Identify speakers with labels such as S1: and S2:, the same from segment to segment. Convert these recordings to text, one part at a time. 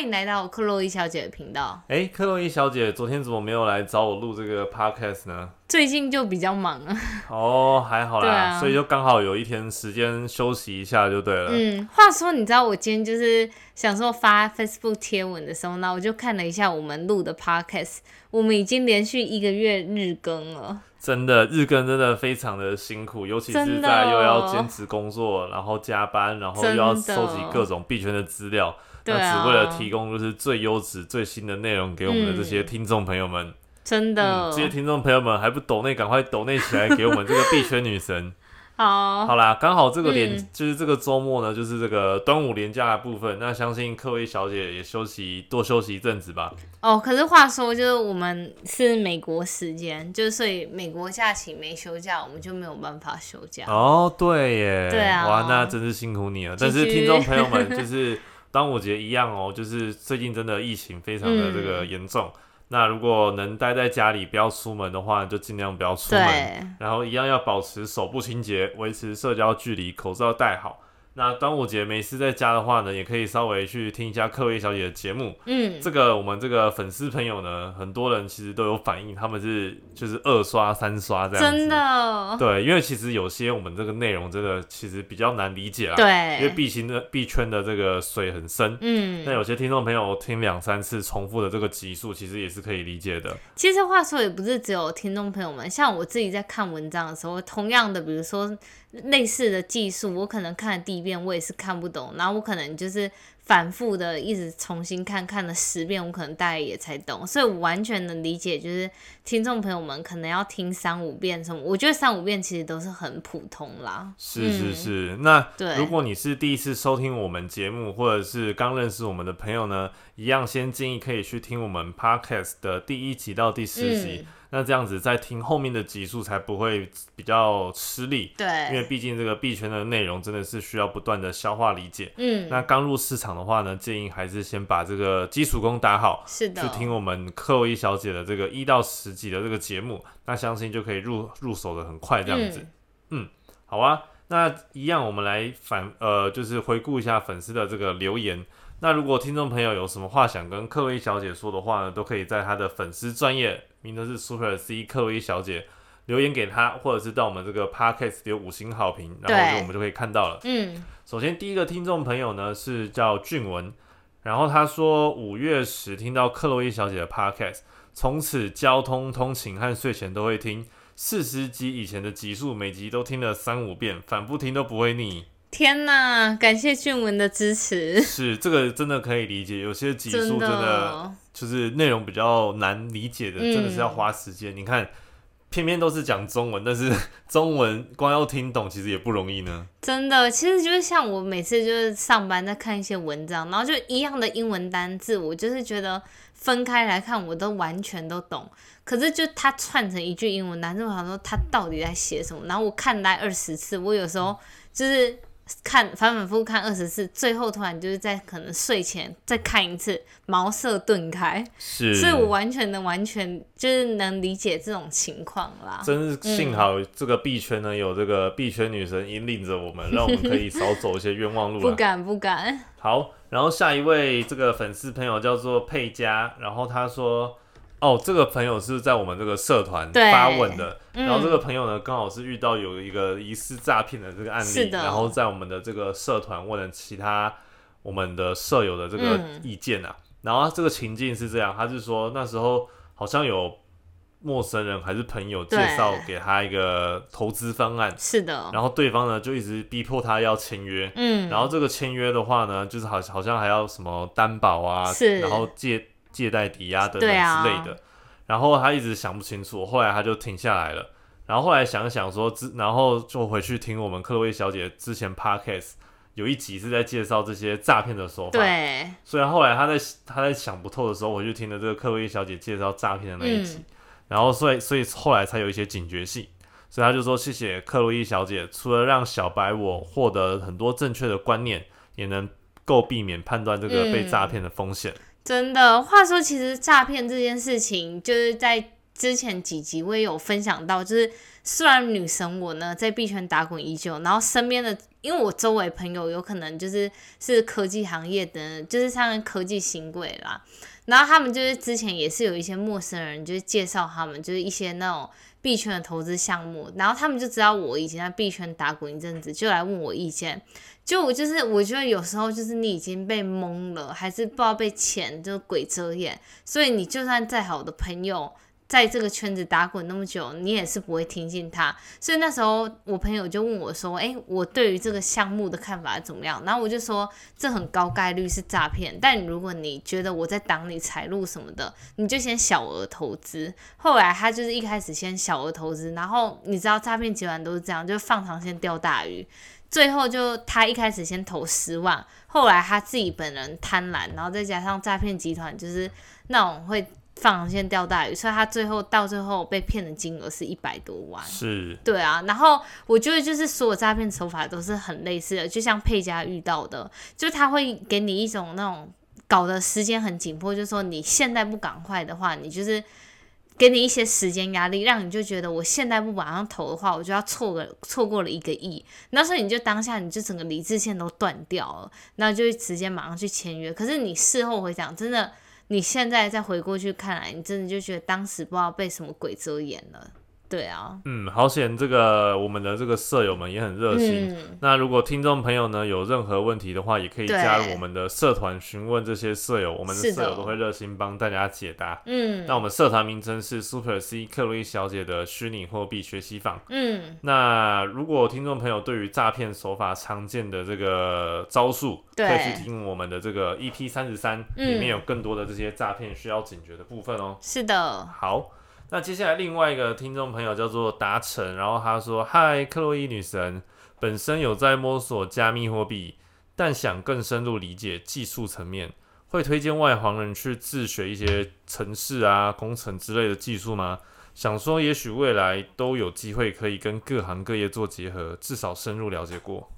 S1: 欢迎来到克洛伊小姐的频道。
S2: 哎，克洛伊小姐，昨天怎么没有来找我录这个 podcast 呢？
S1: 最近就比较忙啊。
S2: 哦，还好啦，
S1: 啊
S2: 所以就刚好有一天时间休息一下就对了。
S1: 嗯，话说，你知道我今天就是想说发 Facebook 贴文的时候呢，我就看了一下我们录的 Podcast，我们已经连续一个月日更了。
S2: 真的日更真的非常的辛苦，尤其是在又要兼职工作，然后加班，然后又要收集各种币圈的资料，那只为了提供就是最优质、最新的内容给我们的这些听众朋友们。
S1: 真的，
S2: 嗯，这些听众朋友们还不抖内，赶快抖内起来给我们这个币圈女神。
S1: 好，
S2: 好啦，刚好这个连、
S1: 嗯
S2: 就是这个周末呢，就是这个端午连假的部分。那相信各位小姐也休息多休息一阵子吧。
S1: 哦。可是话说，就是我们是美国时间，就是所以美国假期没休假，我们就没有办法休假。
S2: 哦，对耶，
S1: 对啊
S2: 哇，那真是辛苦你了。但是听众朋友们，就是端午节一样哦，就是最近真的疫情非常的这个严重。那如果能待在家里不要出门的话，就尽量不要出门。然后一样要保持手部清洁，维持社交距离，口罩戴好。那端午节没事在家的话呢，也可以稍微去听一下克薇小姐的节目。
S1: 嗯，
S2: 这个我们这个粉丝朋友呢，很多人其实都有反映，他们是就是二刷、三刷这样子。
S1: 真的，
S2: 对，因为其实有些我们这个内容真的其实比较难理解啊。对。因为
S1: 对，
S2: 币圈的币圈的这个水很深。
S1: 嗯
S2: 那，有些听众朋友听两三次重复的这个集数，其实也是可以理解的。
S1: 其实话说也不是只有听众朋友们，像我自己在看文章的时候，同样的，比如说类似的技术，我可能看了第一遍我也是看不懂，然后我可能就是反复的一直重新看，看了十遍，我可能大概也才懂，所以我完全能理解，就是听众朋友们可能要听三五遍什么，我觉得三五遍其实都是很普通啦。
S2: 是是
S1: 嗯。
S2: 是，那
S1: 对。
S2: 如果你是第一次收听我们节目，或者是刚认识我们的朋友呢，一样先建议可以去听我们 podcast 的第一集到第十集，
S1: 嗯。
S2: 那这样子再听后面的集数才不会比较吃力，对。因为，毕竟这个币圈的内容真的是需要不断的消化理解。
S1: 嗯，
S2: 那刚入市场的话呢，建议还是先把这个基础功打好，
S1: 是的，
S2: 去听我们克洛伊小姐的这个一到十集的这个节目，那相信就可以入入手的很快这样子。
S1: 嗯
S2: 好啊，那一样我们来反呃，就是回顾一下粉丝的这个留言。那如果听众朋友有什么话想跟克洛伊小姐说的话呢，都可以在她的粉丝专业，名字是 Super C 克洛伊小姐留言给他，或者是到我们这个 Podcast 留五星好评，然后就我们就可以看到了。
S1: 嗯，
S2: 首先第一个听众朋友呢是叫俊文，然后他说五月时听到克洛伊小姐的 Podcast，从此交通通勤和睡前都会听。四十集以前的集数，每集都听了三五遍，反复听都不会腻。
S1: 天呐，感谢俊文的支持，
S2: 是这个真的可以理解，有些集数
S1: 真
S2: 真的就是内容比较难理解的，
S1: 嗯
S2: 真的是要花时间。你看，偏偏都是讲中文，但是 中文光要听懂其实也不容易呢。
S1: 真的，其实就是像我每次就是上班在看一些文章，然后就一样的英文单字，我就是觉得分开来看我都完全都懂，可是就它串成一句英文单字，我想说它到底在写什么，然后我看来二十次，我有时候就是。看反反复复看二十次，最后突然就是在可能睡前再看一次，茅塞顿开，
S2: 是，
S1: 所以我完全能完全就是能理解这种情况啦。
S2: 真是幸好这个币圈呢有这个币圈女神引领着我们，让我们可以少走一些冤枉路了。
S1: 不敢不敢，
S2: 好，然后下一位这个粉丝朋友叫做佩佳，然后他说，哦，这个朋友是在我们这个社团发问的，
S1: 嗯。
S2: 然后这个朋友呢刚好是遇到有一个疑似诈骗的这个案例，然后在我们的这个社团问了其他我们的舍友的这个
S1: 嗯。
S2: 意见啊，然后这个情境是这样，他是说那时候好像有陌生人还是朋友介绍给他一个投资方案，
S1: 是的，
S2: 然后对方呢就一直逼迫他要签约，
S1: 嗯，
S2: 然后这个签约的话呢，就是好好像还要什么担保啊，
S1: 是。
S2: 然后借借贷抵押等等
S1: 对啊
S2: 之类的。然后他一直想不清楚，后来他就停下来了。然后后来想想说，之然后就回去听我们克洛伊小姐之前 podcast 有一集是在介绍这些诈骗的手法。。
S1: 对，
S2: 所以后来他在他在想不透的时候，我就听了这个克洛伊小姐介绍诈骗的那一集。
S1: 嗯
S2: 然后所以所以后来才有一些警觉性。所以他就说：“谢谢克洛伊小姐，除了让小白我获得很多正确的观念，也能够避免判断这个被
S1: 嗯
S2: 诈骗的风险。
S1: 真的，话说，其实诈骗这件事情，就是在之前几集我也有分享到，就是虽然女神我呢在币圈打滚已久，然后身边的，因为我周围朋友有可能就是是科技行业的，就是像科技新贵啦，然后他们就是之前也是有一些陌生人，就是介绍他们就是一些那种币圈的投资项目，然后他们就知道我以前在币圈打滚一阵子，就来问我意见。就我就是我觉得有时候就是你已经被蒙了，还是不知道被钱就是鬼遮眼，所以你就算再好的朋友，在这个圈子打滚那么久，你也是不会听信他。所以那时候我朋友就问我说：“诶，我对于这个项目的看法怎么样？”然后我就说：“这很高概率是诈骗，但如果你觉得我在挡你财路什么的，你就先小额投资。”后来他就是一开始先小额投资，然后你知道诈骗集团都是这样，就放长线钓大鱼。最后就他一开始先投十万，后来他自己本人贪婪，然后再加上诈骗集团就是那种会放长线钓大鱼，所以他最后到最后被骗的金额是一百多万。
S2: 是，
S1: 对啊，然后我觉得就是所有诈骗手法都是很类似的，就像佩佳遇到的，就是他会给你一种那种搞得时间很紧迫，就是说你现在不赶快的话，你就是给你一些时间压力，让你就觉得我现在不马上投的话，我就要错个错过了一个亿，那时候你就当下你就整个理智线都断掉了，那就直接马上去签约。可是你事后回想，真的你现在再回过去看来，你真的就觉得当时不知道被什么鬼遮眼了。对啊，
S2: 嗯，好险，这个我们的这个舍友们也很热心。
S1: 嗯，
S2: 那如果听众朋友呢有任何问题的话，也可以加入我们的社团询问这些舍友，我们的舍友都会热心帮大家解答。
S1: 嗯，
S2: 那我们社团名称是 Super C 克洛伊小姐的虚拟货币学习坊。
S1: 嗯，
S2: 那如果听众朋友对于诈骗手法常见的这个招数，可以去听我们的这个 EP 三十三，
S1: 嗯。
S2: 里面有更多的这些诈骗需要警觉的部分哦。
S1: 是的，
S2: 好，那接下来另外一个听众朋友叫做达成，然后他说：“嗨，克洛伊女神，本身有在摸索加密货币，但想更深入理解技术层面，会推荐外行人去自学一些程式啊、工程之类的技术吗？想说，也许未来都有机会可以跟各行各业做结合，至少深入了解过。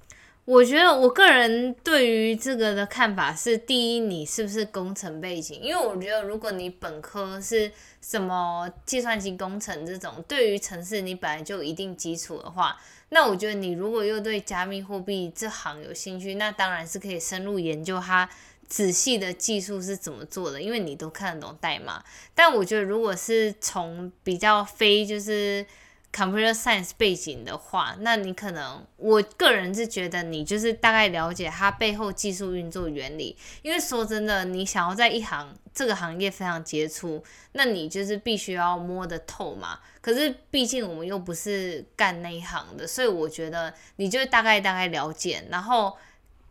S1: 我觉得我个人对于这个的看法是：第一，你是不是工程背景？因为我觉得，如果你本科是什么计算机工程这种，对于城市你本来就有一定基础的话，那我觉得你如果又对加密货币这行有兴趣，那当然是可以深入研究它仔细的技术是怎么做的，因为你都看得懂代码。但我觉得，如果是从比较非就是 computer science 背景的话，那你可能，我个人是觉得你就是大概了解它背后技术运作原理。因为说真的，你想要在一行这个行业非常杰出，那你就是必须要摸得透嘛。可是毕竟我们又不是干那一行的，所以我觉得你就大概大概了解。然后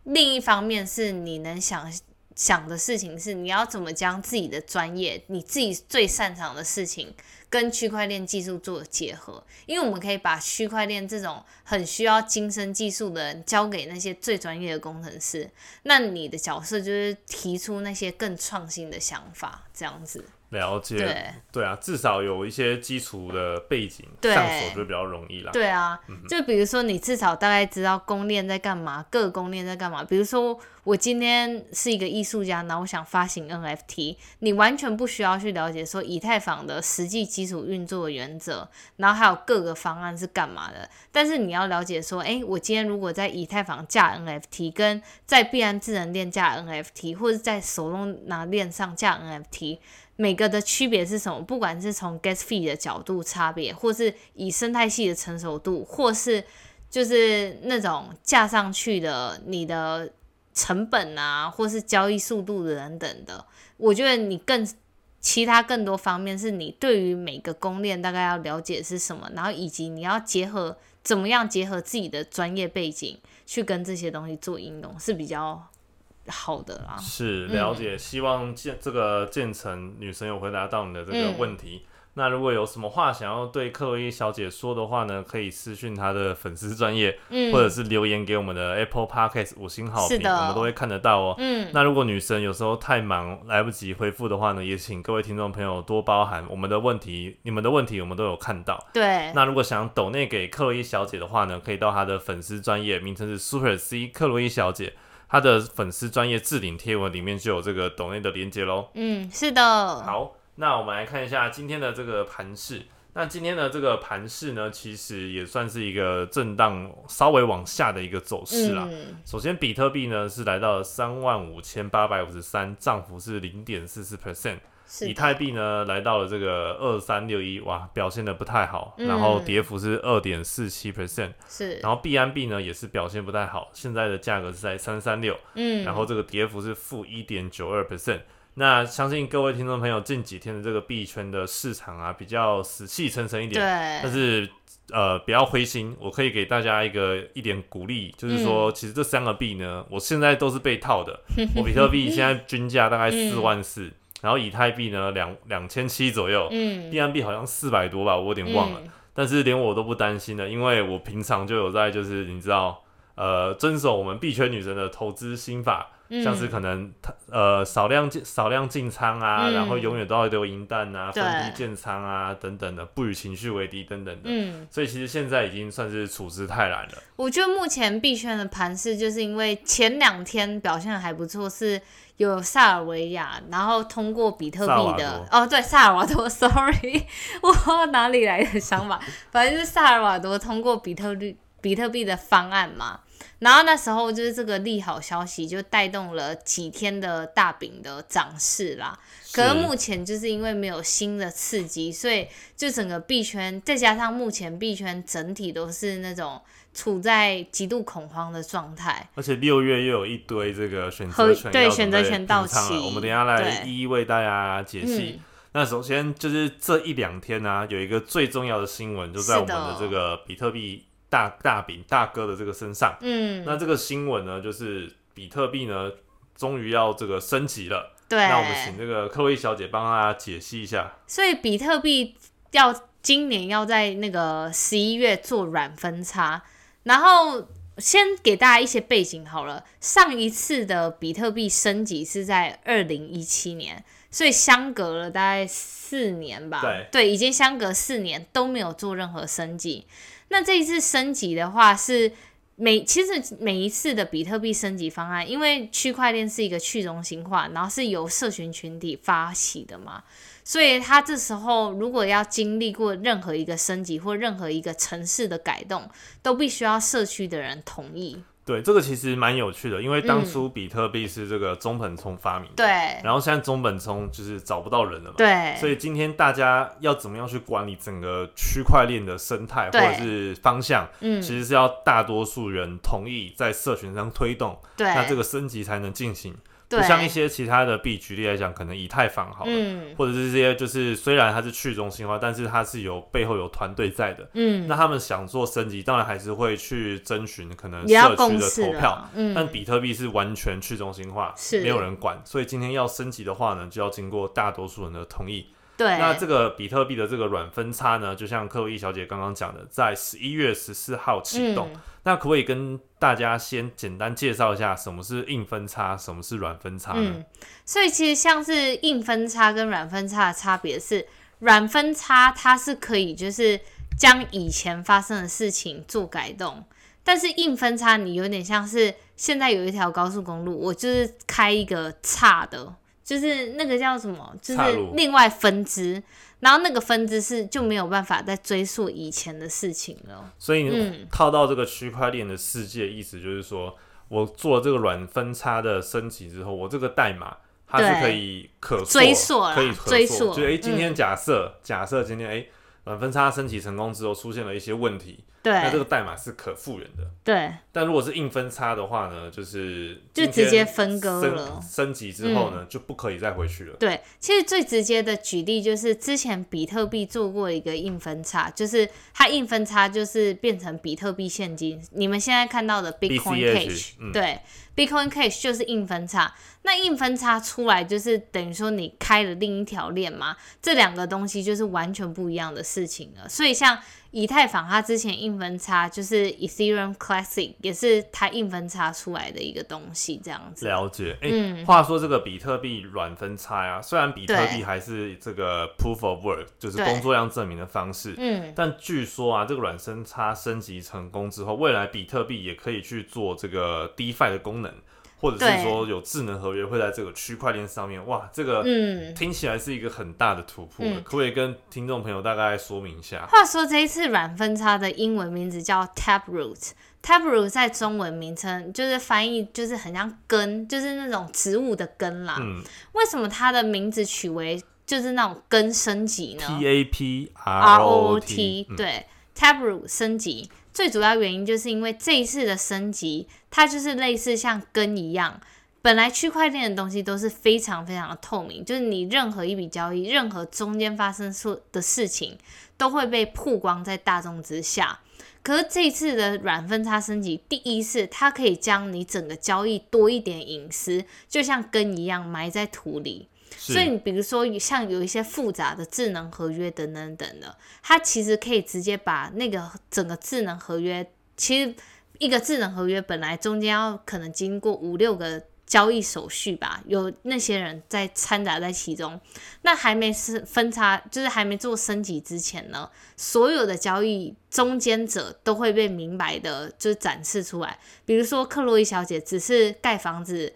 S1: 另一方面是你能想。想的事情是你要怎么将自己的专业、你自己最擅长的事情跟区块链技术做结合，因为我们可以把区块链这种很需要精深技术的人交给那些最专业的工程师，那你的角色就是提出那些更创新的想法，这样子。
S2: 了解，
S1: 对
S2: 对啊，至少有一些基础的背景，
S1: 对
S2: 上手就比较容易啦。
S1: 对啊，就比如说你至少大概知道公链在干嘛，各个公链在干嘛。比如说我今天是一个艺术家，然后我想发行 NFT，你完全不需要去了解说以太坊的实际基础运作的原则，然后还有各个方案是干嘛的。但是你要了解说，哎，我今天如果在以太坊架 NFT，跟在必然智能链架 NFT，或者在手动拿链上架 NFT。每个的区别是什么？不管是从 gas fee 的角度差别，或是以生态系的成熟度，或是就是那种架上去的你的成本啊，或是交易速度等等的，我觉得你更其他更多方面是你对于每个公链大概要了解是什么，然后以及你要结合怎么样结合自己的专业背景去跟这些东西做应用是比较好的啦。
S2: 是了解，希望建这个建成女神有回答到你的这个
S1: 嗯
S2: 问题。那如果有什么话想要对克洛伊小姐说的话呢，可以私讯她的粉丝专业，
S1: 嗯，
S2: 或者是留言给我们的 Apple Podcast 五星好评，我们都会看得到哦。
S1: 嗯，
S2: 那如果女神有时候太忙来不及回复的话呢，也请各位听众朋友多包涵我们的问题，你们的问题我们都有看到。
S1: 对，
S2: 那如果想抖内给克洛伊小姐的话呢，可以到她的粉丝专业，名称是 Super C 克洛伊小姐。他的粉丝专业置顶贴文里面就有这个抖内的连接喽。
S1: 嗯，是的。
S2: 好，那我们来看一下今天的这个盘势。那今天的这个盘势呢，其实也算是一个震荡稍微往下的一个走势啦。
S1: 嗯，
S2: 首先，比特币呢是来到了三万五千八百五十三，涨幅是零点四四 percent。以太币呢来到了这个二三六一，哇，表现的不太好，
S1: 嗯
S2: 然后跌幅是二点四七 percent。
S1: 是，
S2: 然后币安币呢也是表现不太好，现在的价格是在三三六，
S1: 嗯，
S2: 然后这个跌幅是负一点九二 percent。那相信各位听众朋友近几天的这个币圈的市场啊，比较死气沉沉一点，
S1: 对，
S2: 但是呃不要灰心，我可以给大家一个一点鼓励，就是说
S1: 嗯
S2: 其实这三个币呢，我现在都是被套的。我比特币现在均价大概四万四、然后以太币呢两两千七左右，
S1: 嗯，
S2: 币安币好像四百多吧，我有点忘了。
S1: 嗯
S2: 但是连我都不担心的，因为我平常就有在就是你知道。呃，遵守我们币圈女神的投资心法，
S1: 嗯
S2: 像是可能呃少量进少量进仓啊，
S1: 嗯。
S2: 然后永远都要留银弹啊，
S1: 对。
S2: 分批建仓啊等等的，不与情绪为敌等等的。
S1: 嗯，
S2: 所以其实现在已经算是处之泰然了。
S1: 我觉得目前币圈的盘势，就是因为前两天表现的还不错，是有萨尔维亚，然后通过比特币的。哦，对，萨尔瓦多，sorry，我哪里来的想法，反正就是萨尔瓦多通过比特币比特币的方案嘛。然后那时候就是这个利好消息，就带动了几天的大饼的涨势啦。可是目前就是因为没有新的刺激，所以就整个币圈，再加上目前币圈整体都是那种处在极度恐慌的状态。
S2: 而且六月又有一堆这个选
S1: 和
S2: 择权
S1: 对选择权到期
S2: 我们等一下来一一为大家解析。
S1: 嗯
S2: 那首先就是这一两天呢、有一个最重要的新闻，就在我们
S1: 的
S2: 这个比特币大大饼大哥的这个身上。
S1: 嗯，
S2: 那这个新闻呢，就是比特币呢终于要这个升级了。
S1: 对，
S2: 那我们请这个克洛伊小姐帮大家解析一下。
S1: 所以比特币要今年要在那个十一月做软分叉，然后先给大家一些背景好了。上一次的比特币升级是在二零一七年，所以相隔了大概四年吧。
S2: 对
S1: 已经相隔四年都没有做任何升级。那这一次升级的话是。每其实每一次的比特币升级方案，因为区块链是一个去中心化，然后是由社群群体发起的嘛，所以他这时候如果要经历过任何一个升级或任何一个城市的改动，都必须要社区的人同意。
S2: 对，这个其实蛮有趣的，因为当
S1: 嗯
S2: 初比特币是这个中本聪发明的，
S1: 对
S2: 然后现在中本聪就是找不到人了嘛。
S1: 对，
S2: 所以今天大家要怎么样去管理整个区块链的生态或者是方向，
S1: 嗯，
S2: 其实是要大多数人同意在社群上推动，
S1: 对，
S2: 那这个升级才能进行。不像一些其他的币，举例来讲，可能以太坊好了，
S1: 嗯
S2: 或者是这些就是虽然它是去中心化，但是它是有背后有团队在的。
S1: 嗯，
S2: 那他们想做升级，当然还是会去征询可能社区的投票。
S1: 嗯，
S2: 但比特币是完全去中心化，
S1: 是
S2: 没有人管，所以今天要升级的话呢，就要经过大多数人的同意。
S1: 对，
S2: 那这个比特币的这个软分叉呢，就像克洛伊小姐刚刚讲的，在十一月十四号启动。
S1: 嗯
S2: 那可不可以跟大家先简单介绍一下什么是硬分叉，什么是软分叉呢？
S1: 嗯，所以其实像是硬分叉跟软分叉的差别是，软分叉它是可以就是将以前发生的事情做改动，但是硬分叉你有点像是现在有一条高速公路，我就是开一个岔的，就是那个叫什么，就是另外分支，然后那个分支是就没有办法再追溯以前的事情了。
S2: 所以套到这个区块链的世界，意思就是说我做了这个软分叉的升级之后，我这个代码它是可以可
S1: 追溯
S2: 可以可。
S1: 追溯
S2: 就诶，今天
S1: 嗯
S2: 假设、假设今天诶软分叉升级成功之后出现了一些问题，那这
S1: 对
S2: 个代码是可复原的。
S1: 对，
S2: 但如果是硬分叉的话呢，就是
S1: 就直接分割了嗯
S2: 升级之后呢，就不可以再回去了。
S1: 对，其实最直接的举例就是之前比特币做过一个硬分叉，就是它硬分叉就是变成比特币现金。你们现在看到的 Bitcoin Cash，、
S2: 嗯
S1: 对，Bitcoin Cash 就是硬分叉。那硬分叉出来就是等于说你开了另一条链嘛，这两个东西就是完全不一样的事情了。所以像以太坊，它之前硬分叉就是 Ethereum Classic，也是它硬分叉出来的一个东西，这样子。
S2: 了解，哎、
S1: 嗯。
S2: 话说这个比特币软分叉呀、虽然比特币还是这个 proof of work，就是工作量证明的方式，
S1: 嗯，
S2: 但据说啊，这个软分叉升级成功之后，未来比特币也可以去做这个 DeFi 的功能，或者是说有智能合约会在这个区块链上面，哇，这个
S1: 嗯。
S2: 听起来是一个很大的突破，
S1: 嗯
S2: 可不可以跟听众朋友大概说明一下？
S1: 话说这一次软分叉的英文名字叫 Taproot。Taproot 在中文名称就是翻译就是很像根，就是那种植物的根啦。
S2: 嗯
S1: 为什么它的名字取为就是那种根升级呢
S2: ，T A P R O 嗯
S1: 对 Taproot 升级，最主要原因就是因为这一次的升级，它就是类似像根一样。本来区块链的东西都是非常非常的透明，就是你任何一笔交易，任何中间发生出的事情，都会被曝光在大众之下。可是这次的软分叉升级，第一次它可以将你整个交易多一点隐私，就像根一样埋在土里。所以你比如说像有一些复杂的智能合约等等等的，它其实可以直接把那个整个智能合约，其实一个智能合约本来中间要可能经过五六个交易手续吧，有那些人在掺杂在其中。那还没是分叉，就是还没做升级之前呢，所有的交易中间者都会被明白的，就展示出来。比如说克洛伊小姐只是盖房子。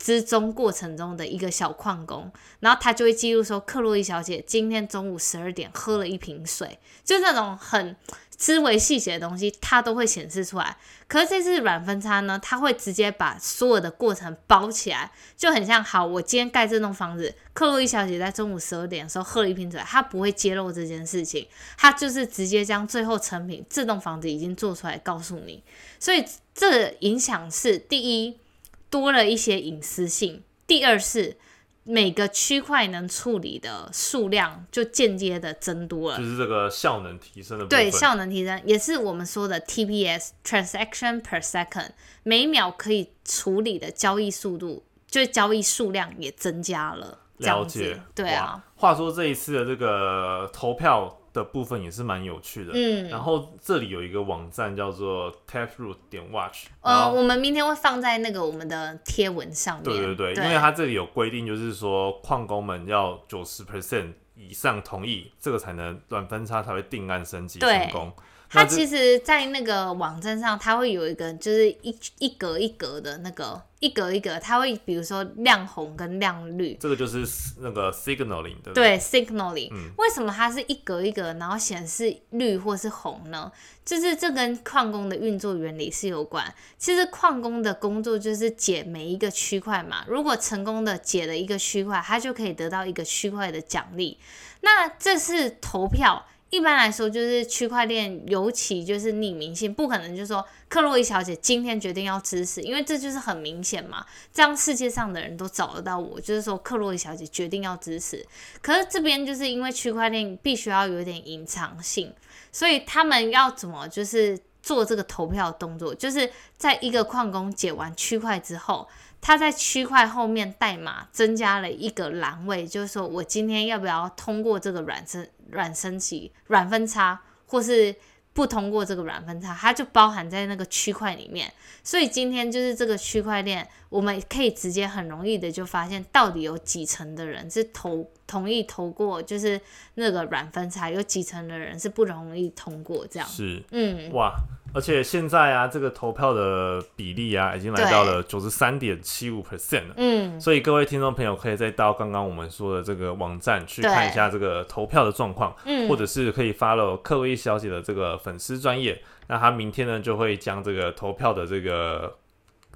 S1: 之中过程中的一个小矿工，然后他就会记录说，克洛伊小姐今天中午十二点喝了一瓶水，就那种很思维细节的东西，它都会显示出来。可是这次软分叉呢，它会直接把所有的过程包起来，就很像好，我今天盖这栋房子，克洛伊小姐在中午十二点的时候喝了一瓶水，她不会揭露这件事情，她就是直接将最后成品这栋房子已经做出来告诉你，所以这影响是第一。多了一些隐私性。第二是每个区块能处理的数量就间接的增多了
S2: 就。是这个效能提升的部分。
S1: 对，效能提升也是我们说的 TPS (transaction per second)，每秒可以处理的交易速度，就是交易数量也增加了。
S2: 了解，
S1: 对啊，
S2: 话说这一次的这个投票的部分也是蛮有趣的。
S1: 嗯，
S2: 然后这里有一个网站叫做 Taproot 点 Watch，然
S1: 呃，我们明天会放在那个我们的贴文上面。
S2: 对对对，因为它这里有规定，就是说矿工们要九十 percent 以上同意，这个才能软分叉才会定案升级
S1: 对
S2: 成功。
S1: 它其实，在那个网站上，它会有一个就是一一格一格的那个一格一格，它会比如说亮红跟亮绿，
S2: 这个就是那个 signaling 的，
S1: 对 signaling，、
S2: 嗯
S1: 为什么它是一格一格，然后显示绿或是红呢？就是这跟矿工的运作原理是有关。其实矿工的工作就是解每一个区块嘛，如果成功的解了一个区块，它就可以得到一个区块的奖励。那这是投票。一般来说，就是区块链，尤其就是匿名性，不可能就是说克洛伊小姐今天决定要支持，因为这就是很明显嘛，这样世界上的人都找得到我，就是说克洛伊小姐决定要支持。可是这边就是因为区块链必须要有点隐藏性，所以他们要怎么就是做这个投票动作，就是在一个矿工解完区块之后，他在区块后面代码增加了一个栏位，就是说我今天要不要通过这个软升软升级、软分叉，或是不通过这个软分叉，它就包含在那个区块里面。所以今天就是这个区块链，我们可以直接很容易的就发现到底有几成的人是投同意投过，就是那个软分叉，有几成的人是不容易通过这样。
S2: 是
S1: 嗯，
S2: 哇，而且现在啊，这个投票的比例啊，已经来到了九十三点七五 percent 了。
S1: 嗯，
S2: 所以各位听众朋友可以再到刚刚我们说的这个网站去看一下这个投票的状况，
S1: 嗯。
S2: 或者是可以 follow 克洛伊小姐的这个粉丝专业，那她明天呢就会将这个投票的这个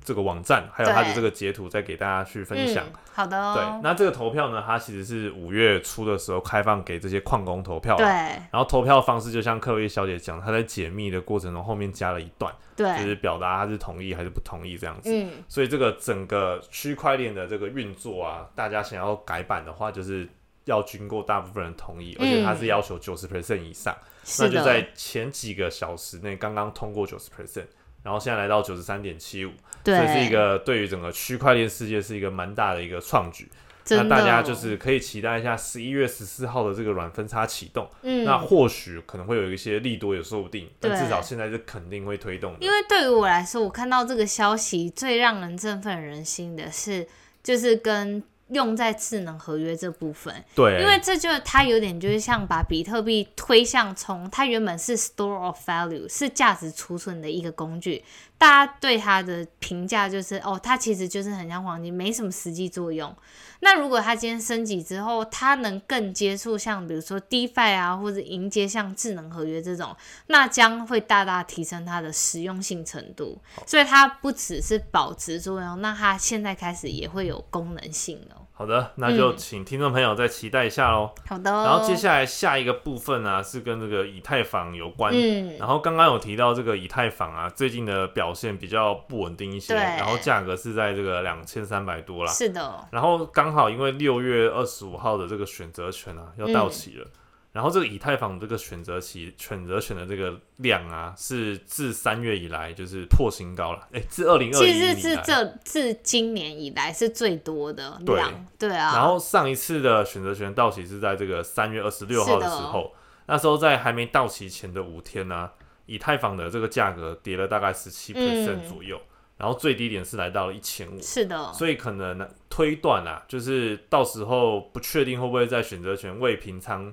S2: 这个网站，还有它的
S1: 对。
S2: 这个截图再给大家去分享。
S1: 嗯、好的、哦。
S2: 对，那这个投票呢，它其实是五月初的时候开放给这些矿工投票、啊，
S1: 对。
S2: 然后投票方式就像克洛伊小姐讲，她在解密的过程中后面加了一段，就是，表达她是同意还是不同意这样子。
S1: 嗯，
S2: 所以这个整个区块链的这个运作啊，大家想要改版的话，就是要经过大部分人同意，而且它是要求九十 percent 以上，那就在前几个小时内刚刚通过九十 percent，然后现在来到九十三点七五，
S1: 对，
S2: 这是一个对于整个区块链世界是一个蛮大的一个创举。那，大家就是可以期待一下十一月十四号的这个软分叉启动，
S1: 嗯，
S2: 那或许可能会有一些利多也说不定，但至少现在是肯定会推动的。
S1: 因为对于我来说，我看到这个消息最让人振奋人心的是，就是跟用在智能合约这部分，
S2: 对，
S1: 因为这就它有点就是像把比特币推向从它原本是 store of value 是价值储存的一个工具，大家对它的评价就是哦，它其实就是很像黄金，没什么实际作用。那如果它今天升级之后，它能更接触像比如说 DeFi 啊，或者迎接像智能合约这种，那将会大大提升它的实用性程度。所以它不只是保值作用，那它现在开始也会有功能性了。
S2: 好的，那就请听众朋友再期待一下喽。
S1: 好的。
S2: 然后接下来下一个部分呢，是跟这个以太坊有关。
S1: 嗯。
S2: 然后刚刚有提到这个以太坊啊，最近的表现比较不稳定一些，然后价格是在这个两千三百多啦。
S1: 是的。
S2: 然后刚好因为六月二十五号的这个选择权啊要到期了。然后这个以太坊这个选择期选择权的这个量啊，是自三月以来就是破新高了。哎，自二零二一
S1: 其实是这自今年以来是最多的量，对啊。
S2: 然后上一次的选择权到期是在这个三月二十六号的时候，那时候在还没到期前的五天呢，以太坊的这个价格跌了大概十七 percent 左右，然后最低点是来到了一千五，
S1: 是的。
S2: 所以可能推断啊，就是到时候不确定会不会在选择权未平仓。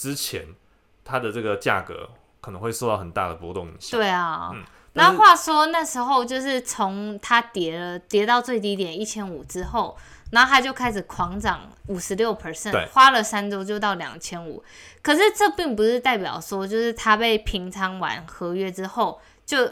S2: 之前它的这个价格可能会受到很大的波动影响。
S1: 对啊，嗯。那话说那时候就是从它跌了跌到最低点一千五之后，然后它就开始狂涨五十六 percent，花了三周就到两千五。可是这并不是代表说就是它被平仓完合约之后就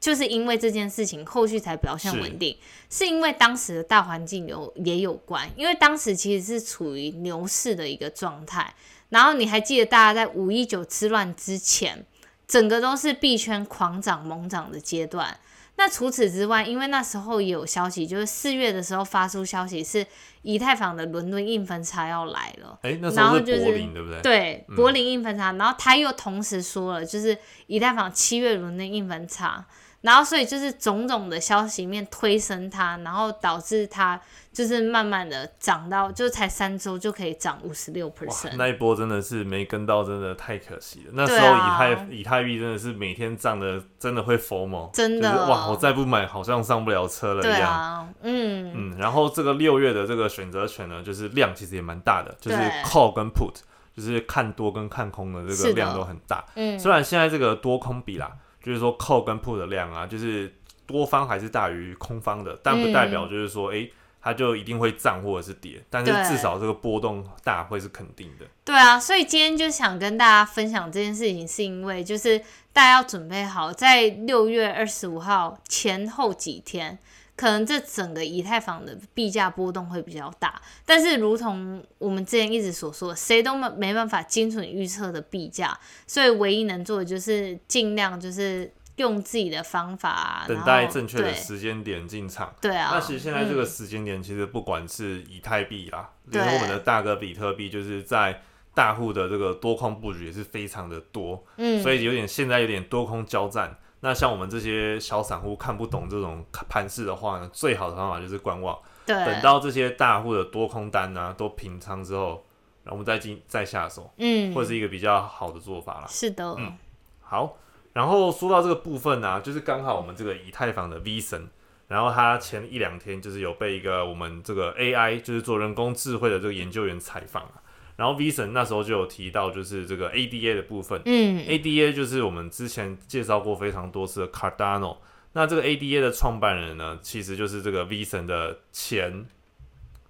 S1: 就是因为这件事情后续才表现稳定，是因为当时的大环境有也有关，因为当时其实是处于牛市的一个状态。然后你还记得大家在五一九之乱之前，整个都是币圈狂涨猛涨的阶段。那除此之外，因为那时候也有消息，就是四月的时候发出消息是以太坊的伦敦硬分叉要来了。
S2: 哎，那时候是柏林对不对？
S1: 对，柏林硬分叉。然后他又同时说了，就是以太坊七月伦敦硬分叉。然后，所以就是种种的消息面推升它，然后导致它就是慢慢的涨到，就才三周就可以涨五十六 percent。
S2: 那一波真的是没跟到，真的太可惜了。那时候以太以太币真的是每天涨的，真的会疯吗？
S1: 真的
S2: 哇！我再不买，好像上不了车了一样。嗯嗯。然后这个六月的这个选择权呢，就是量其实也蛮大的，就是 call 跟 put，就是看多跟看空的这个量都很大。嗯。虽然现在这个多空比啦。就是说，call 跟 put 的量啊，就是多方还是大于空方的，但不代表就是说，哎，它就一定会涨或者是跌，但是至少这个波动大会是肯定的。
S1: 对啊，所以今天就想跟大家分享这件事情，是因为就是大家要准备好，在六月二十五号前后几天。可能这整个以太坊的币价波动会比较大，但是如同我们之前一直所说，谁都没没办法精准预测的币价，所以唯一能做的就是尽量就是用自己的方法，
S2: 等待正确的时间点进场。
S1: 对啊，
S2: 那其实现在这个时间点，其实不管是以太币啦，连我们的大哥比特币，就是在大户的这个多空布局也是非常的多，嗯，所以有点现在有点多空交战。那像我们这些小散户看不懂这种盘势的话呢，最好的方法就是观望，等到这些大户的多空单呢都平仓之后，然后我们再进再下手，嗯，或者是一个比较好的做法了。
S1: 是的，
S2: 嗯，好。然后说到这个部分呢，就是刚好我们这个以太坊的 V 神，然后他前一两天就是有被一个我们这个 AI 就是做人工智慧的这个研究员采访啊。然后 V 神那时候就有提到，就是这个 ADA 的部分。嗯，ADA 就是我们之前介绍过非常多次的 Cardano。那这个 ADA 的创办人呢，其实就是这个 V 神的前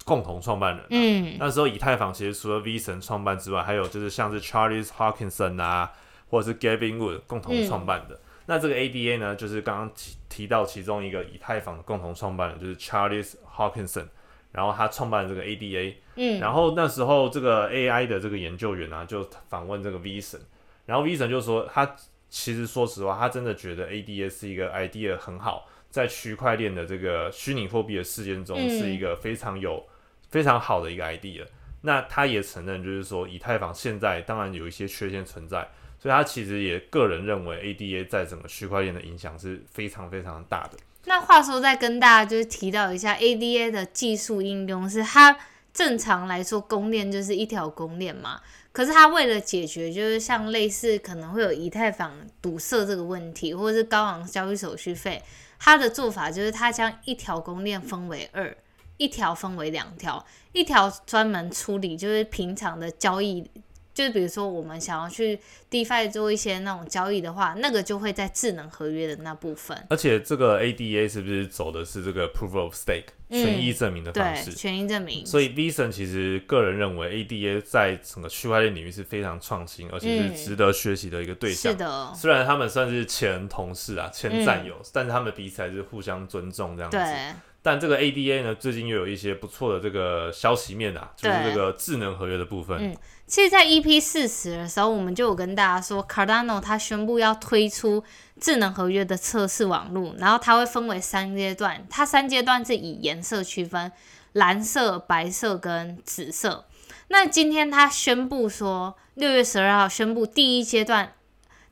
S2: 共同创办人。嗯，那时候以太坊其实除了 V 神创办之外，还有就是像是 Charles Hawkinson 啊，或者是 Gavin Wood 共同创办的。那这个 ADA 呢，就是刚刚提提到其中一个以太坊的共同创办人，就是 Charles Hoskinson。然后他创办了这个 ADA，嗯，然后那时候这个 AI 的这个研究员啊，就访问这个 V 神，然后 V 神就说，他其实说实话，他真的觉得 ADA 是一个 idea 很好，在区块链的这个虚拟货币的事件中，是一个非常有非常好的一个 idea。那他也承认，就是说以太坊现在当然有一些缺陷存在，所以他其实也个人认为 ADA 在整个区块链的影响是非常非常大的。
S1: 那话说，再跟大家就是提到一下，ADA 的技术应用是它正常来说公链就是一条公链嘛，可是它为了解决就是像类似可能会有以太坊堵塞这个问题，或者是高昂交易手续费，它的做法就是它将一条公链分为二，一条分为两条，一条专门处理就是平常的交易。就是比如说，我们想要去 DeFi 做一些那种交易的话，那个就会在智能合约的那部分。
S2: 而且这个 ADA 是不是走的是这个 Proof of Stake 权益证明的方式？
S1: 对，权益证明。
S2: 所以 v i s o n 其实个人认为 ADA 在整个区块链领域是非常创新，而且是值得学习的一个对象。
S1: 是的。
S2: 虽然他们算是前同事啊，前战友，但是他们彼此还是互相尊重这样子。
S1: 对。
S2: 但这个 ADA 呢，最近又有一些不错的这个消息面啊，就是这个智能合约的部分。
S1: 嗯，其实，在 EP 四十的时候，我们就有跟大家说，Cardano 它宣布要推出智能合约的测试网络，然后它会分为三阶段，它三阶段是以颜色区分，蓝色、白色跟紫色。那今天它宣布说，六月十二号宣布第一阶段。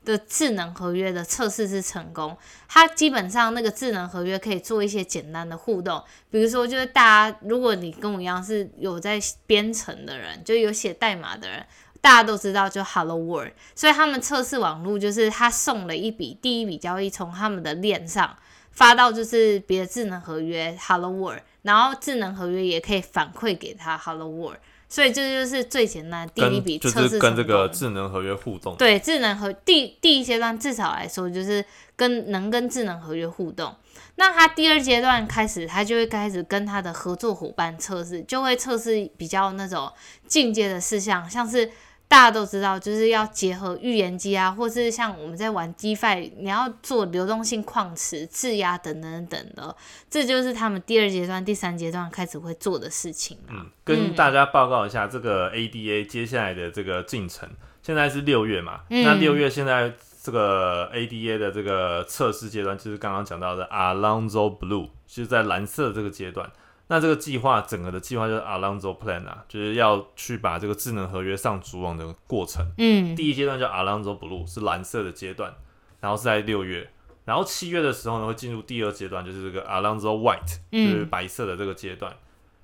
S1: 的智能合约的测试是成功，它基本上那个智能合约可以做一些简单的互动，比如说就是大家如果你跟我一样是有在编程的人，就有写代码的人，大家都知道就 Hello World，所以他们测试网络就是他送了一笔第一笔交易从他们的链上发到就是别的智能合约 Hello World，然后智能合约也可以反馈给他 Hello World。所以这就是最简单的第一笔测试
S2: 跟这个智能合约互动。
S1: 对，智能合第第一阶段至少来说就是跟能跟智能合约互动。那他第二阶段开始，他就会开始跟他的合作伙伴测试，就会测试比较那种进阶的事项，像是。大家都知道，就是要结合预言机啊，或是像我们在玩 DeFi，你要做流动性矿池、质押等等等的，这就是他们第二阶段、第三阶段开始会做的事情
S2: 嗯，跟大家报告一下这个 ADA 接下来的这个进程。现在是六月嘛，那六月现在这个 ADA 的这个测试阶段，就是刚刚讲到的 Alonzo Blue，就是在蓝色这个阶段。那这个计划整个的计划就是 Alonzo Plan 啊，就是要去把这个智能合约上主网的过程。嗯，第一阶段叫 Alonzo Blue，是蓝色的阶段，然后是在六月，然后七月的时候呢会进入第二阶段，就是这个 Alonzo White，就是白色的这个阶段，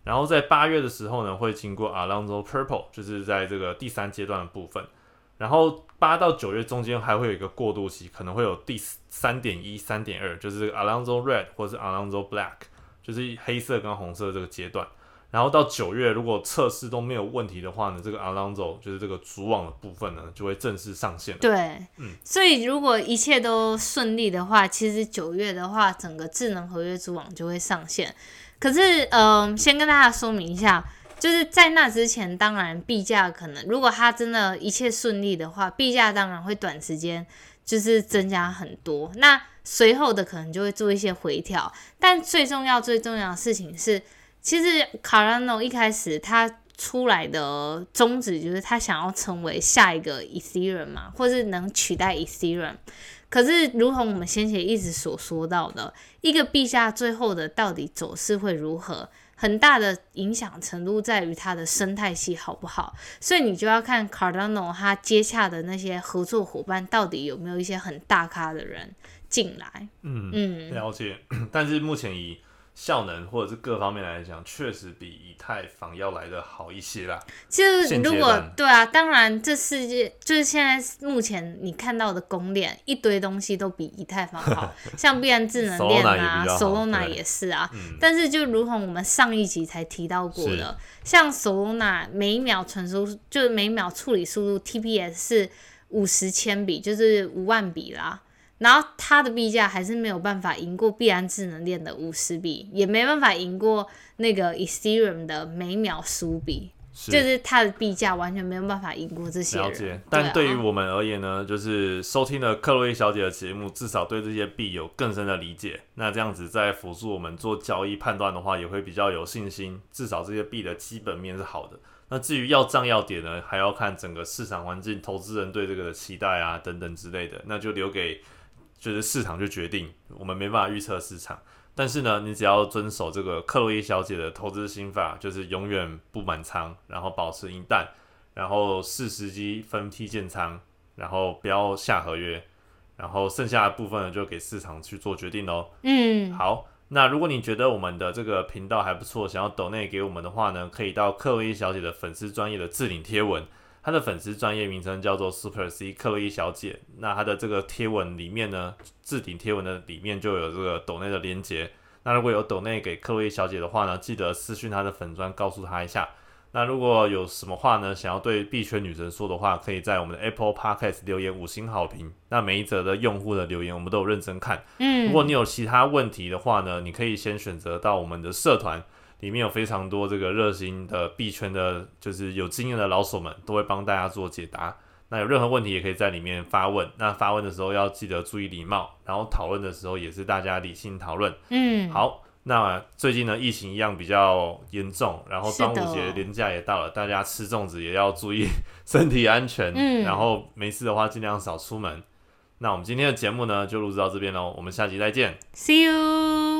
S2: 然后在八月的时候呢会经过 Alonzo Purple，就是在这个第三阶段的部分，然后八到九月中间还会有一个过渡期，可能会有第三点一、三点二，就是这个 Alonzo Red 或是 Alonzo Black。就是黑色跟红色这个阶段，然后到九月，如果测试都没有问题的话呢，这个 Alonzo 就是这个主网的部分呢，就会正式上线。
S1: 对，嗯，所以如果一切都顺利的话，其实九月的话，整个智能合约主网就会上线。可是，嗯，先跟大家说明一下，就是在那之前，当然币价可能，如果它真的一切顺利的话，币价当然会短时间就是增加很多。那随后的可能就会做一些回调，但最重要、最重要的事情是，其实 Cardano 一开始他出来的宗旨就是他想要成为下一个 Ethereum 嘛，或是能取代 Ethereum。可是，如同我们先前一直所说到的，一个币价最后的到底走势会如何，很大的影响程度在于它的生态系好不好。所以你就要看 Cardano 它接洽的那些合作伙伴到底有没有一些很大咖的人。进来，
S2: 嗯嗯，了解。但是目前以效能或者是各方面来讲，确实比以太坊要来的好一些啦。
S1: 就是如果对啊，当然这世界就是现在目前你看到的公链一堆东西都比以太坊好，像必然智能链啊，Solana 也是啊。但是就如同我们上一集才提到过的，像 Solana 每秒传输就是每秒处理速度 TPS 是五十千笔，就是五万笔啦。然后它的币价还是没有办法赢过币安智能链的五十笔，也没办法赢过那个 Ethereum 的每秒十五笔，就是它的币价完全没有办法赢过这些。
S2: 了解，但对于我们而言呢，就是收听了克洛伊小姐的节目，至少对这些币有更深的理解。那这样子在辅助我们做交易判断的话，也会比较有信心。至少这些币的基本面是好的。那至于要涨要跌呢，还要看整个市场环境、投资人对这个的期待啊等等之类的，那就留给。就是市场就决定，我们没办法预测市场。但是呢，你只要遵守这个克洛伊小姐的投资心法，就是永远不满仓，然后保持盈淡，然后适时机分批建仓，然后不要下合约，然后剩下的部分呢就给市场去做决定喽。嗯，好，那如果你觉得我们的这个频道还不错，想要抖内给我们的话呢，可以到克洛伊小姐的粉丝专业的置顶贴文。他的粉丝专业名称叫做 Super C 克洛伊小姐，那他的这个贴文里面呢，置顶贴文的里面就有这个抖内的连接，那如果有抖内给克洛伊小姐的话呢，记得私讯她的粉砖告诉她一下。那如果有什么话呢，想要对币圈女神说的话，可以在我们的 Apple Podcast 留言五星好评。那每一则的用户的留言，我们都有认真看。
S1: 嗯，
S2: 如果你有其他问题的话呢，你可以先选择到我们的社团，里面有非常多这个热心的币圈的，就是有经验的老手们，都会帮大家做解答。那有任何问题也可以在里面发问。那发问的时候要记得注意礼貌，然后讨论的时候也是大家理性讨论。
S1: 嗯，
S2: 好。那最近呢，疫情一样比较严重，然后端午节连假也到了，大家吃粽子也要注意身体安全，
S1: 嗯
S2: 然后没事的话尽量少出门。那我们今天的节目呢，就录制到这边喽，我们下集再见。
S1: See you。